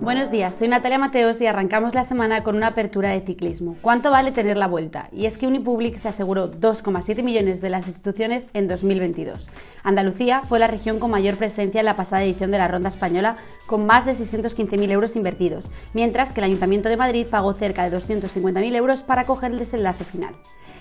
Buenos días, soy Natalia Mateos y arrancamos la semana con una apertura de ciclismo. ¿Cuánto vale tener la vuelta? Y es que Unipublic se aseguró 2,7 millones de las instituciones en 2022. Andalucía fue la región con mayor presencia en la pasada edición de la Ronda Española, con más de 615.000 euros invertidos, mientras que el Ayuntamiento de Madrid pagó cerca de 250.000 euros para coger el desenlace final.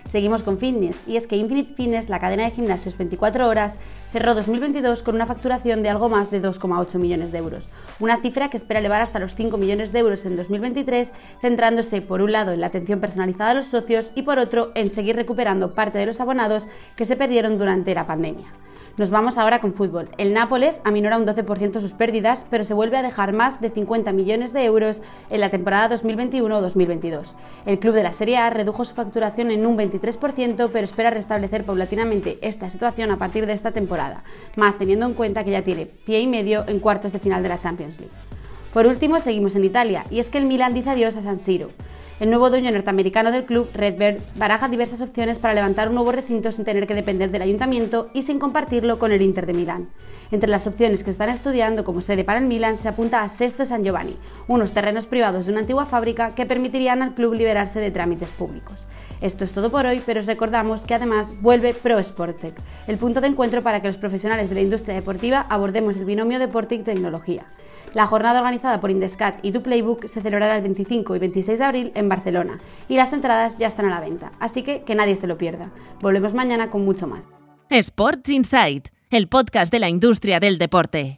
Seguimos con fitness, y es que Infinite Fitness, la cadena de gimnasios 24 horas, cerró 2022 con una facturación de algo más de 2,8 millones de euros, una cifra que espera elevar hasta los 5 millones de euros en 2023, centrándose por un lado en la atención personalizada a los socios y por otro en seguir recuperando parte de los abonados que se perdieron durante la pandemia. Nos vamos ahora con fútbol. El Nápoles aminora un 12% sus pérdidas, pero se vuelve a dejar más de 50 millones de euros en la temporada 2021-2022. El club de la Serie A redujo su facturación en un 23%, pero espera restablecer paulatinamente esta situación a partir de esta temporada, más teniendo en cuenta que ya tiene pie y medio en cuartos de final de la Champions League. Por último, seguimos en Italia, y es que el Milan dice adiós a San Siro. El nuevo dueño norteamericano del club, Redbird, baraja diversas opciones para levantar un nuevo recinto sin tener que depender del ayuntamiento y sin compartirlo con el Inter de Milán. Entre las opciones que están estudiando como sede para el Milán se apunta a Sesto San Giovanni, unos terrenos privados de una antigua fábrica que permitirían al club liberarse de trámites públicos. Esto es todo por hoy, pero os recordamos que además vuelve Pro Sportec, el punto de encuentro para que los profesionales de la industria deportiva abordemos el binomio deporte y tecnología. La jornada organizada por Indescat y Du Playbook se celebrará el 25 y 26 de abril en Barcelona y las entradas ya están a la venta, así que que nadie se lo pierda. Volvemos mañana con mucho más. Sports Insight, el podcast de la industria del deporte.